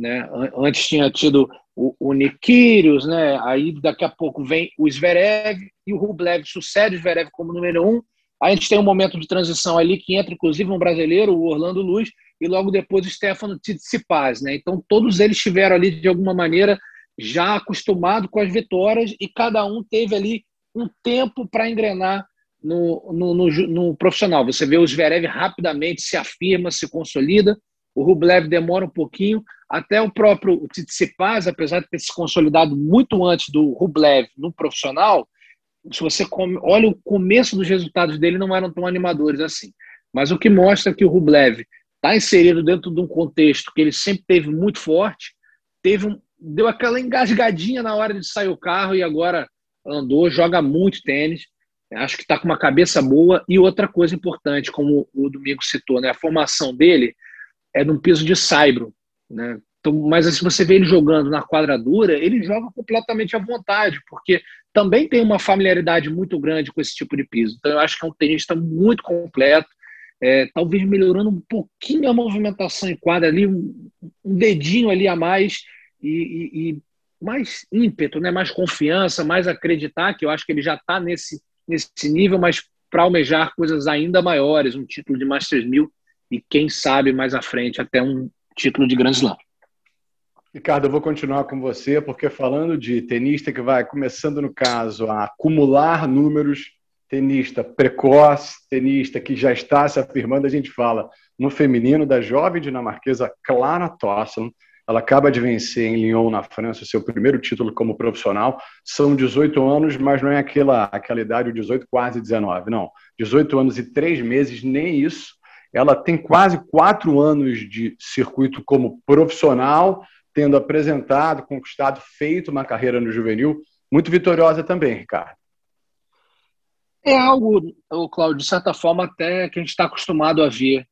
Né? Antes tinha tido o, o Nikirios, né? aí daqui a pouco vem o Zverev e o Rublev sucede o Zverev como número um. Aí a gente tem um momento de transição ali que entra inclusive um brasileiro, o Orlando Luz, e logo depois o Stefano Tsitsipas. Né? Então todos eles estiveram ali de alguma maneira já acostumado com as vitórias e cada um teve ali um tempo para engrenar no, no, no, no, profissional. Você vê o Zverev rapidamente se afirma, se consolida, o Rublev demora um pouquinho, até o próprio Tsitsipas, apesar de ter se consolidado muito antes do Rublev no profissional, se você come, olha o começo dos resultados dele não eram tão animadores assim. Mas o que mostra que o Rublev está inserido dentro de um contexto que ele sempre teve muito forte, teve um, deu aquela engasgadinha na hora de sair o carro e agora andou, joga muito tênis. Acho que está com uma cabeça boa. E outra coisa importante, como o Domingo citou, né, a formação dele é num piso de saibro. Né? Então, mas se você vê ele jogando na quadradura, ele joga completamente à vontade, porque também tem uma familiaridade muito grande com esse tipo de piso. Então, eu acho que é um tenista muito completo, é, talvez melhorando um pouquinho a movimentação em quadra ali, um, um dedinho ali a mais e, e, e, mais ímpeto, né? mais confiança, mais acreditar, que eu acho que ele já está nesse, nesse nível, mas para almejar coisas ainda maiores, um título de Masters 1000 e quem sabe mais à frente até um título de Grand Slam. Ricardo, eu vou continuar com você, porque falando de tenista que vai começando, no caso, a acumular números, tenista precoce, tenista que já está se afirmando, a gente fala no feminino da jovem dinamarquesa Clara Tossen. Ela acaba de vencer em Lyon, na França, seu primeiro título como profissional. São 18 anos, mas não é aquela, aquela idade, 18, quase 19, não. 18 anos e 3 meses, nem isso Ela tem quase quatro anos de circuito como profissional, tendo apresentado, conquistado, feito uma carreira no juvenil muito vitoriosa também, Ricardo. É algo, Claudio, de certa forma, até que a gente está acostumado a ver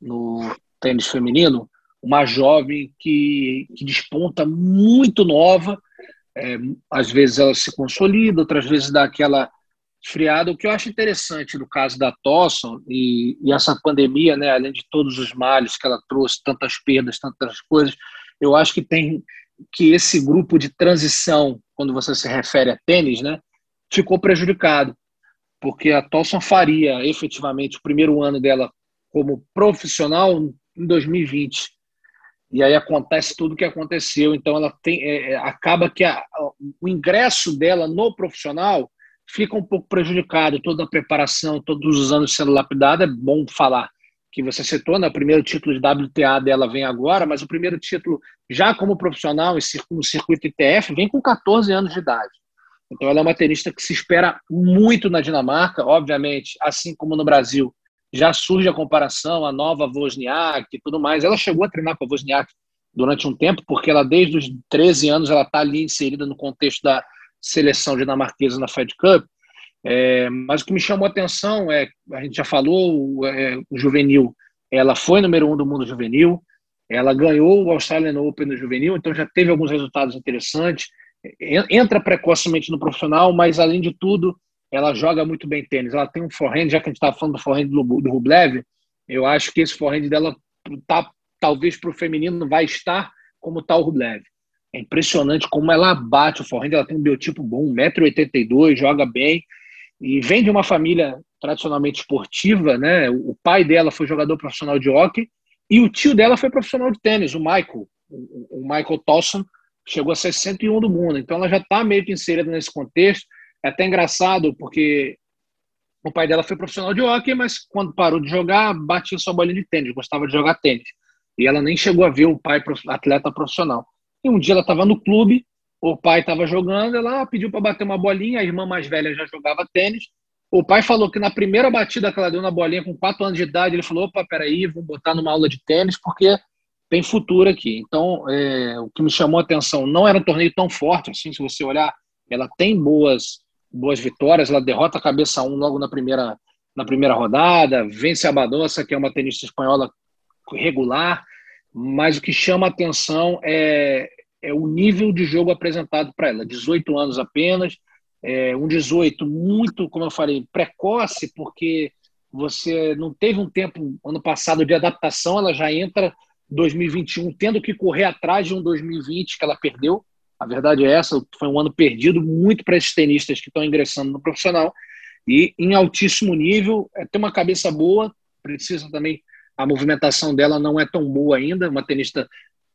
no tênis feminino, uma jovem que, que desponta muito nova, é, às vezes ela se consolida, outras vezes dá aquela esfriada. O que eu acho interessante no caso da Tosson e, e, essa pandemia, né, além de todos os males que ela trouxe, tantas perdas, tantas coisas, eu acho que tem que esse grupo de transição, quando você se refere a tênis, né, ficou prejudicado, porque a Tosson faria efetivamente o primeiro ano dela como profissional em 2020 e aí acontece tudo o que aconteceu. Então ela tem, é, é, acaba que a, o ingresso dela no profissional fica um pouco prejudicado. Toda a preparação, todos os anos sendo lapidada, é bom falar que você citou, né? O primeiro título de WTA dela vem agora, mas o primeiro título já como profissional no circuito ITF vem com 14 anos de idade. Então ela é uma tenista que se espera muito na Dinamarca, obviamente, assim como no Brasil já surge a comparação, a nova Wozniak e tudo mais. Ela chegou a treinar com a Wozniak durante um tempo, porque ela, desde os 13 anos, ela está ali inserida no contexto da seleção dinamarquesa na Fed Cup. É, mas o que me chamou a atenção é, a gente já falou, é, o juvenil, ela foi número um do mundo juvenil, ela ganhou o Australian Open no juvenil, então já teve alguns resultados interessantes. Entra precocemente no profissional, mas além de tudo, ela joga muito bem tênis. Ela tem um forehand, já que a gente estava falando do forehand do, Rublev, eu acho que esse forehand dela tá, talvez para o feminino vai estar como está o Rublev. É impressionante como ela bate o forehand, ela tem um biotipo bom, 1,82m, joga bem, e vem de uma família tradicionalmente esportiva, né? O pai dela foi jogador profissional de hockey, e o tio dela foi profissional de tênis, o Michael, o Michael Towson, chegou a ser 101 do mundo. Então ela já está meio que inserida nesse contexto. É até engraçado, porque o pai dela foi profissional de hockey, mas quando parou de jogar, batia sua bolinha de tênis, gostava de jogar tênis. E ela nem chegou a ver o pai atleta profissional. E um dia ela estava no clube, o pai estava jogando, ela pediu para bater uma bolinha, a irmã mais velha já jogava tênis. O pai falou que na primeira batida que ela deu na bolinha, com 4 anos de idade, ele falou: opa, peraí, vou botar numa aula de tênis, porque tem futuro aqui. Então, é, o que me chamou a atenção não era um torneio tão forte, assim, se você olhar, ela tem boas boas vitórias. Ela derrota a cabeça 1 logo na primeira, na primeira rodada, vence a Badosa, que é uma tenista espanhola regular, mas o que chama a atenção é, é o nível de jogo apresentado para ela. 18 anos apenas, é, um 18 muito, como eu falei, precoce, porque você não teve um tempo ano passado de adaptação, ela já entra 2021 tendo que correr atrás de um 2020 que ela perdeu. A verdade é essa, foi um ano perdido muito para esses tenistas que estão ingressando no profissional e em altíssimo nível, é, tem uma cabeça boa, precisa também, a movimentação dela não é tão boa ainda, uma tenista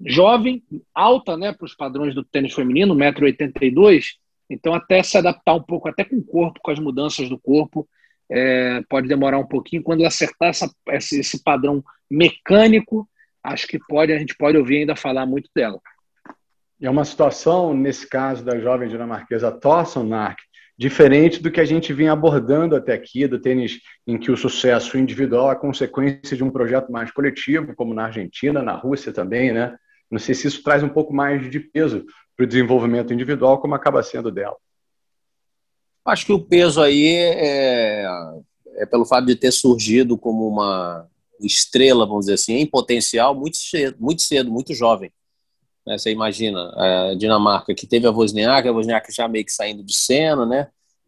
jovem, alta né, para os padrões do tênis feminino, 1,82m, então até se adaptar um pouco, até com o corpo, com as mudanças do corpo, é, pode demorar um pouquinho. Quando acertar essa, esse, esse padrão mecânico, acho que pode a gente pode ouvir ainda falar muito dela. É uma situação, nesse caso da jovem dinamarquesa Thorson Nark, diferente do que a gente vinha abordando até aqui, do tênis em que o sucesso individual é consequência de um projeto mais coletivo, como na Argentina, na Rússia também, né? Não sei se isso traz um pouco mais de peso para o desenvolvimento individual, como acaba sendo dela. Acho que o peso aí é, é pelo fato de ter surgido como uma estrela, vamos dizer assim, em potencial muito cedo, muito cedo, muito jovem. Né? Você imagina, a Dinamarca que teve a Wozniak, a Wozniak já meio que saindo de cena, né?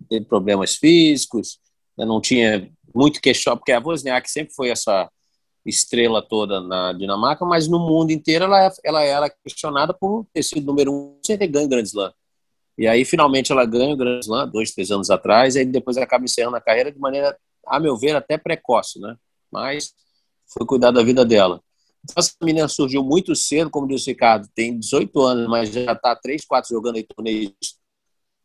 teve problemas físicos, né? não tinha muito questão, porque a Wozniak sempre foi essa estrela toda na Dinamarca, mas no mundo inteiro ela, ela era questionada por ter sido número um sem ter ganho o Grand Slam. E aí, finalmente, ela ganha o Grand Slam, dois, três anos atrás, e aí depois acaba encerrando a carreira de maneira, a meu ver, até precoce, né? Mas foi cuidar da vida dela. Então, essa menina surgiu muito cedo, como disse o Ricardo, tem 18 anos, mas já está 3, 4 jogando em torneios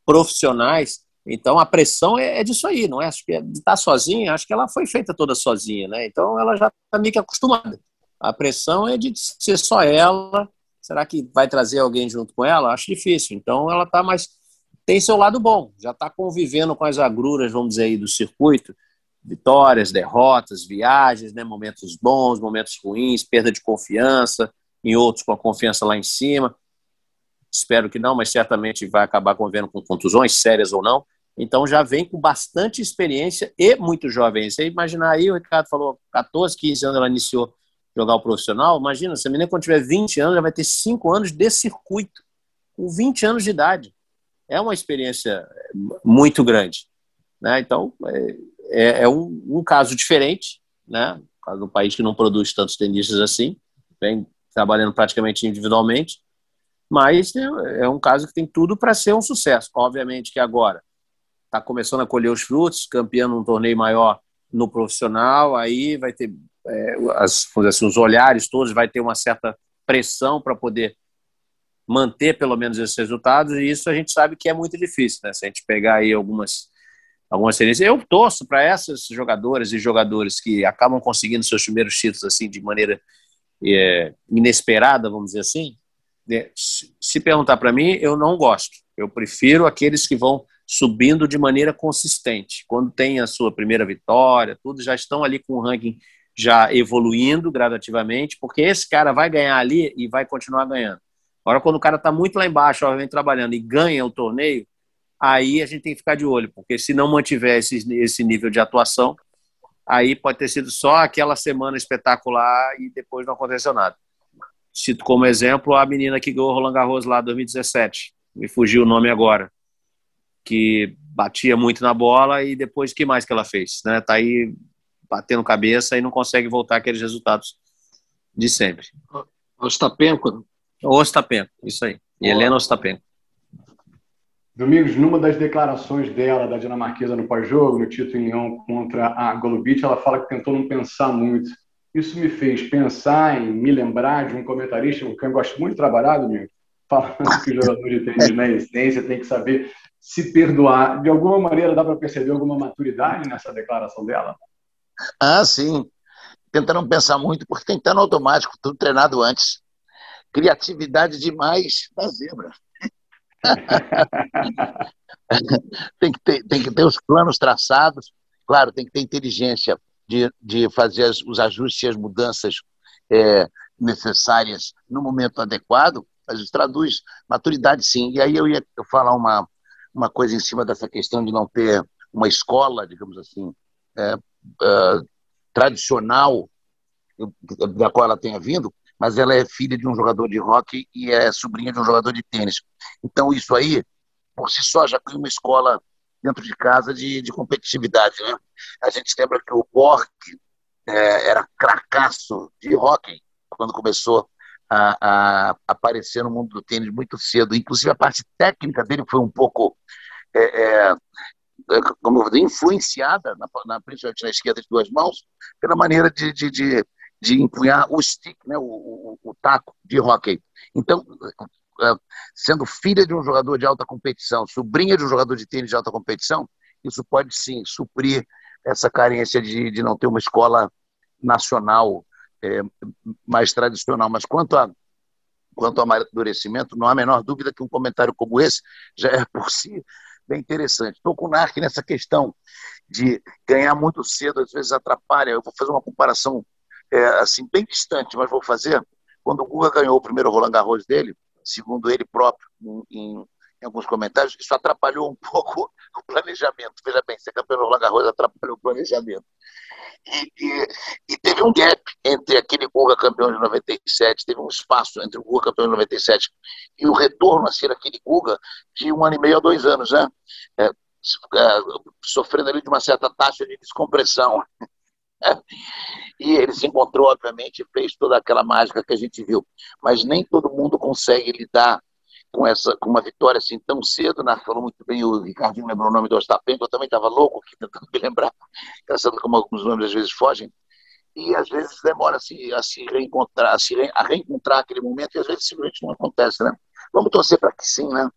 profissionais. Então, a pressão é, é disso aí, não é? Acho que é de estar tá sozinha, acho que ela foi feita toda sozinha, né? Então, ela já está meio que acostumada. A pressão é de ser só ela. Será que vai trazer alguém junto com ela? Acho difícil. Então, ela está mais. Tem seu lado bom, já está convivendo com as agruras, vamos dizer aí, do circuito, vitórias, derrotas, viagens, né, momentos bons, momentos ruins, perda de confiança, em outros com a confiança lá em cima. Espero que não, mas certamente vai acabar convivendo com contusões sérias ou não. Então já vem com bastante experiência e muito jovem. Você imaginar aí, o Ricardo falou, 14, 15 anos ela iniciou jogar o profissional. Imagina, se a menina quando tiver 20 anos, já vai ter 5 anos de circuito, com 20 anos de idade. É uma experiência muito grande. Né? Então, é, é, é um, um, caso diferente, né? caso um país que não produz tantos tenistas assim, vem trabalhando praticamente individualmente, mas é, é um caso que tem tudo para ser um sucesso. Obviamente que agora está começando a colher os frutos, campeão num torneio maior no profissional, aí vai ter é, as, assim, os olhares todos, vai ter uma certa pressão para poder manter pelo menos esses resultados, e isso a gente sabe que é muito difícil, né? Se a gente pegar aí algumas algumas tendências. Eu torço para essas jogadoras e jogadores que acabam conseguindo seus primeiros títulos assim de maneira é, inesperada, vamos dizer assim. É, se perguntar para mim, eu não gosto. Eu prefiro aqueles que vão subindo de maneira consistente. Quando tem a sua primeira vitória, tudo já estão ali com o ranking já evoluindo gradativamente, porque esse cara vai ganhar ali e vai continuar ganhando. Agora, quando o cara está muito lá embaixo, obviamente, trabalhando e ganha o torneio, aí a gente tem que ficar de olho, porque se não mantiver esse, esse nível de atuação, aí pode ter sido só aquela semana espetacular e depois não aconteceu nada. Cito como exemplo a menina que ganhou Roland Garros lá em 2017, me fugiu o nome agora, que batia muito na bola e depois que mais que ela fez, né? Tá aí batendo cabeça e não consegue voltar aqueles resultados de sempre. Ostapenko. Ostapenko, isso aí. E Helena Ostapenko. Domingos, numa das declarações dela, da dinamarquesa no pós-jogo, no título em Lyon contra a Golubic, ela fala que tentou não pensar muito. Isso me fez pensar em me lembrar de um comentarista com quem eu gosto muito de trabalhar, Domingos, falando que o jogador de tênis, na essência, tem que saber se perdoar. De alguma maneira, dá para perceber alguma maturidade nessa declaração dela? Ah, sim. Tentar não pensar muito, porque tem que estar no automático, tudo treinado antes. Criatividade demais da zebra. tem, que ter, tem que ter os planos traçados, claro, tem que ter inteligência de, de fazer as, os ajustes e as mudanças é, necessárias no momento adequado, mas isso traduz maturidade sim. E aí eu ia falar uma, uma coisa em cima dessa questão de não ter uma escola, digamos assim, é, é, tradicional da qual ela tenha vindo, mas ela é filha de um jogador de rock e é sobrinha de um jogador de tênis. Então, isso aí, por si só, já cria uma escola dentro de casa de, de competitividade. Né? A gente lembra que o Borg é, era cracaço de hockey quando começou a, a, aparecer no mundo do tênis muito cedo. Inclusive, a parte técnica dele foi um pouco. É, é, é como digo, influenciada, na, na, principalmente na esquerda de duas mãos, pela maneira de, de, de de empunhar o stick, né, o, o, o taco de hockey. Então, é, sendo filha de um jogador de alta competição, sobrinha de um jogador de tênis de alta competição, isso pode sim suprir essa carência de, de não ter uma escola nacional é, mais tradicional. Mas quanto a quanto ao amadurecimento, não há a menor dúvida que um comentário como esse já é por si bem interessante. Estou com o Narc nessa questão de ganhar muito cedo, às vezes atrapalha. Eu vou fazer uma comparação é, assim, bem distante, mas vou fazer. Quando o Guga ganhou o primeiro Roland Garros dele, segundo ele próprio, em, em, alguns comentários, isso atrapalhou um pouco o planejamento. Veja bem, ser campeão Roland Garros atrapalhou o planejamento. E, e, e, teve um gap entre aquele Guga campeão de 97, teve um espaço entre o Guga campeão de 97 e o retorno a ser aquele Guga de um ano e meio a dois anos, né? É, é, sofrendo ali de uma certa taxa de descompressão. E ele se encontrou, obviamente, e fez toda aquela mágica que a gente viu. Mas nem todo mundo consegue lidar com essa com uma vitória assim tão cedo, né? falou muito bem, o Ricardinho lembrou o nome do Ostapenko, eu também estava louco aqui tentando me lembrar, engraçado como alguns nomes às vezes fogem, e às vezes demora a se, a se reencontrar, a, se re, a reencontrar aquele momento, e às vezes simplesmente não acontece, né? Vamos torcer para que sim, né?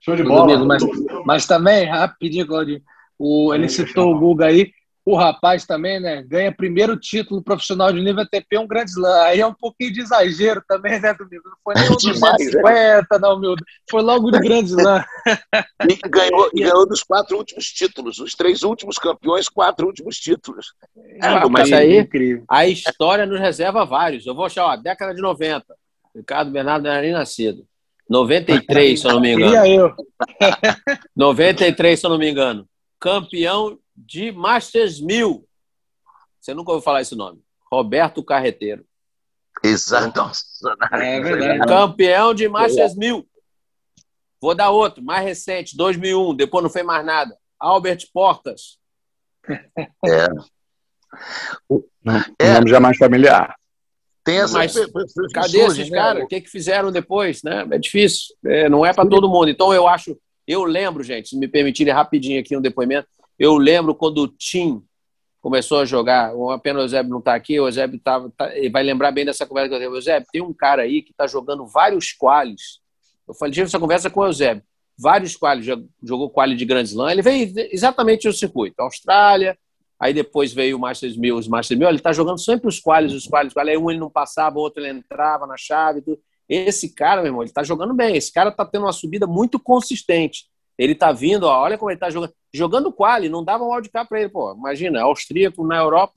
Show de bola. Mas, mas também, rapidinho, Claudinho, o, ele citou o Guga aí, o rapaz também, né? Ganha primeiro título profissional de nível ATP, um grande slam. Aí é um pouquinho de exagero também, né, Domingo? Não foi nem um 250, não, meu. Foi logo de grande slam. E ganhou, e ganhou dos quatro últimos títulos. Os três últimos campeões, quatro últimos títulos. É, mas aí incrível. a história nos reserva vários. Eu vou achar, ó, década de 90. Ricardo Bernardo não era nem nascido. 93, se eu não me engano. eu. 93, se eu não me engano. Campeão de Masters 1000. Você nunca ouviu falar esse nome. Roberto Carreteiro. Exato. Nossa, é verdade. Campeão de Masters 1000. Vou dar outro, mais recente, 2001. Depois não fez mais nada. Albert Portas. É. O é. nome já mais familiar. Tem essa Mas, cadê esses né? caras? O que, que fizeram depois? Né? É difícil. É, não é para todo mundo. Então eu acho. Eu lembro, gente, se me permitirem rapidinho aqui um depoimento. Eu lembro quando o Tim começou a jogar, uma pena o Eusébio não está aqui, o Eusébio tá, tá, vai lembrar bem dessa conversa que eu teve. Eusébio, tem um cara aí que está jogando vários quales. Eu falei, tive essa conversa com o Eusébio. Vários quales, jogou quali de Grand Slam. Ele veio exatamente no circuito. Austrália, aí depois veio o Masters 1000, os Masters 1000. Ele está jogando sempre os quales, os quales, quales. Aí um ele não passava, o outro ele entrava na chave. Tudo. Esse cara, meu irmão, ele está jogando bem. Esse cara está tendo uma subida muito consistente. Ele está vindo, ó, olha como ele está jogando. Jogando quali, não dava um wildcard para ele. Pô, imagina, austríaco na Europa,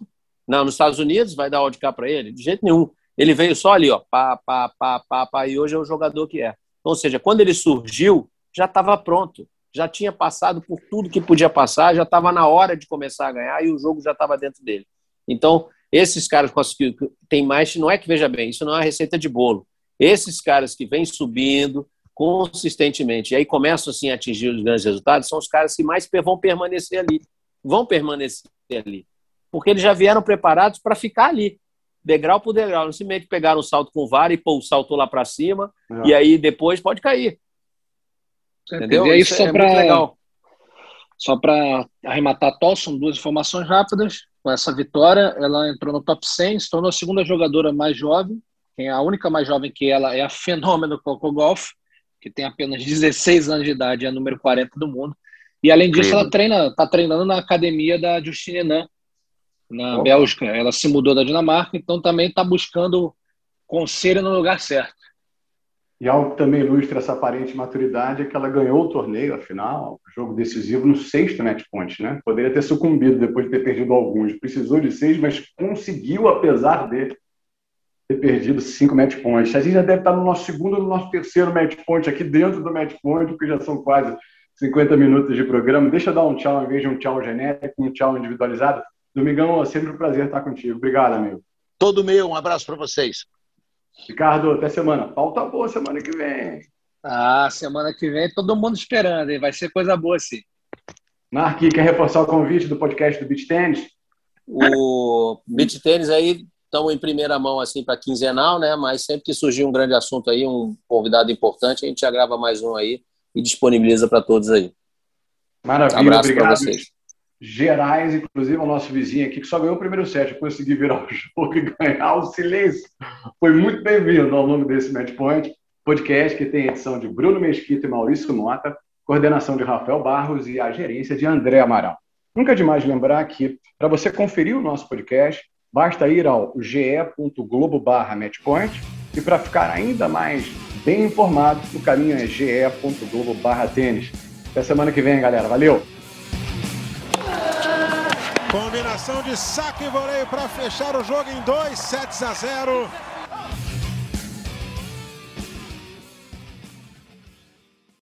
não, nos Estados Unidos vai dar wildcard para ele? De jeito nenhum. Ele veio só ali, ó, pá, pá, pá, pá, pá, e hoje é o jogador que é. Ou seja, quando ele surgiu, já estava pronto. Já tinha passado por tudo que podia passar, já estava na hora de começar a ganhar e o jogo já estava dentro dele. Então, esses caras conseguiram. Tem mais, não é que veja bem, isso não é uma receita de bolo. Esses caras que vêm subindo, consistentemente e aí começam assim a atingir os grandes resultados, são os caras que mais vão permanecer ali. Vão permanecer ali. Porque eles já vieram preparados para ficar ali, degrau por degrau. Não simplesmente pegaram um salto com vara e pô, saltou lá para cima é. e aí depois pode cair. Entendeu? E aí, Isso só é para legal. Só para arrematar Tolson, duas informações rápidas. Com essa vitória, ela entrou no top 100, se tornou a segunda jogadora mais jovem. Quem é a única mais jovem que ela é a Fenômeno Coco Golf que tem apenas 16 anos de idade, é a número 40 do mundo. E além disso, Incrível. ela treina, está treinando na academia da Justine Nan, na Opa. Bélgica. Ela se mudou da Dinamarca, então também está buscando conselho no lugar certo. E algo que também ilustra essa aparente maturidade é que ela ganhou o torneio, afinal, jogo decisivo no sexto match point, né? Poderia ter sucumbido depois de ter perdido alguns. Precisou de seis, mas conseguiu, apesar dele ter perdido cinco match points. A gente já deve estar no nosso segundo ou no nosso terceiro match point aqui dentro do match point, porque já são quase 50 minutos de programa. Deixa eu dar um tchau em vez de um tchau genérico, um tchau individualizado. Domingão, é sempre um prazer estar contigo. Obrigado, amigo. Todo meu, um abraço para vocês. Ricardo, até semana. Pauta boa semana que vem. Ah, semana que vem todo mundo esperando, hein? Vai ser coisa boa, sim. Narqui, quer reforçar o convite do podcast do Beach Tennis? O Beach Tennis aí estamos em primeira mão assim para quinzenal, né? Mas sempre que surgir um grande assunto aí, um convidado importante, a gente já grava mais um aí e disponibiliza para todos aí. Maravilha, abraço para vocês. Gerais, inclusive o nosso vizinho aqui, que só ganhou o primeiro set, consegui virar o jogo e ganhar o silêncio. Foi muito bem-vindo ao longo desse Match Point, podcast que tem edição de Bruno Mesquita e Maurício Mota, coordenação de Rafael Barros e a gerência de André Amaral. Nunca é demais lembrar que, para você conferir o nosso podcast, Basta ir ao ge.globo barra matchpoint e para ficar ainda mais bem informado, o caminho é ge.globo barra tênis. Até semana que vem, galera. Valeu! Combinação de saque e voleio para fechar o jogo em 2 sets a 0.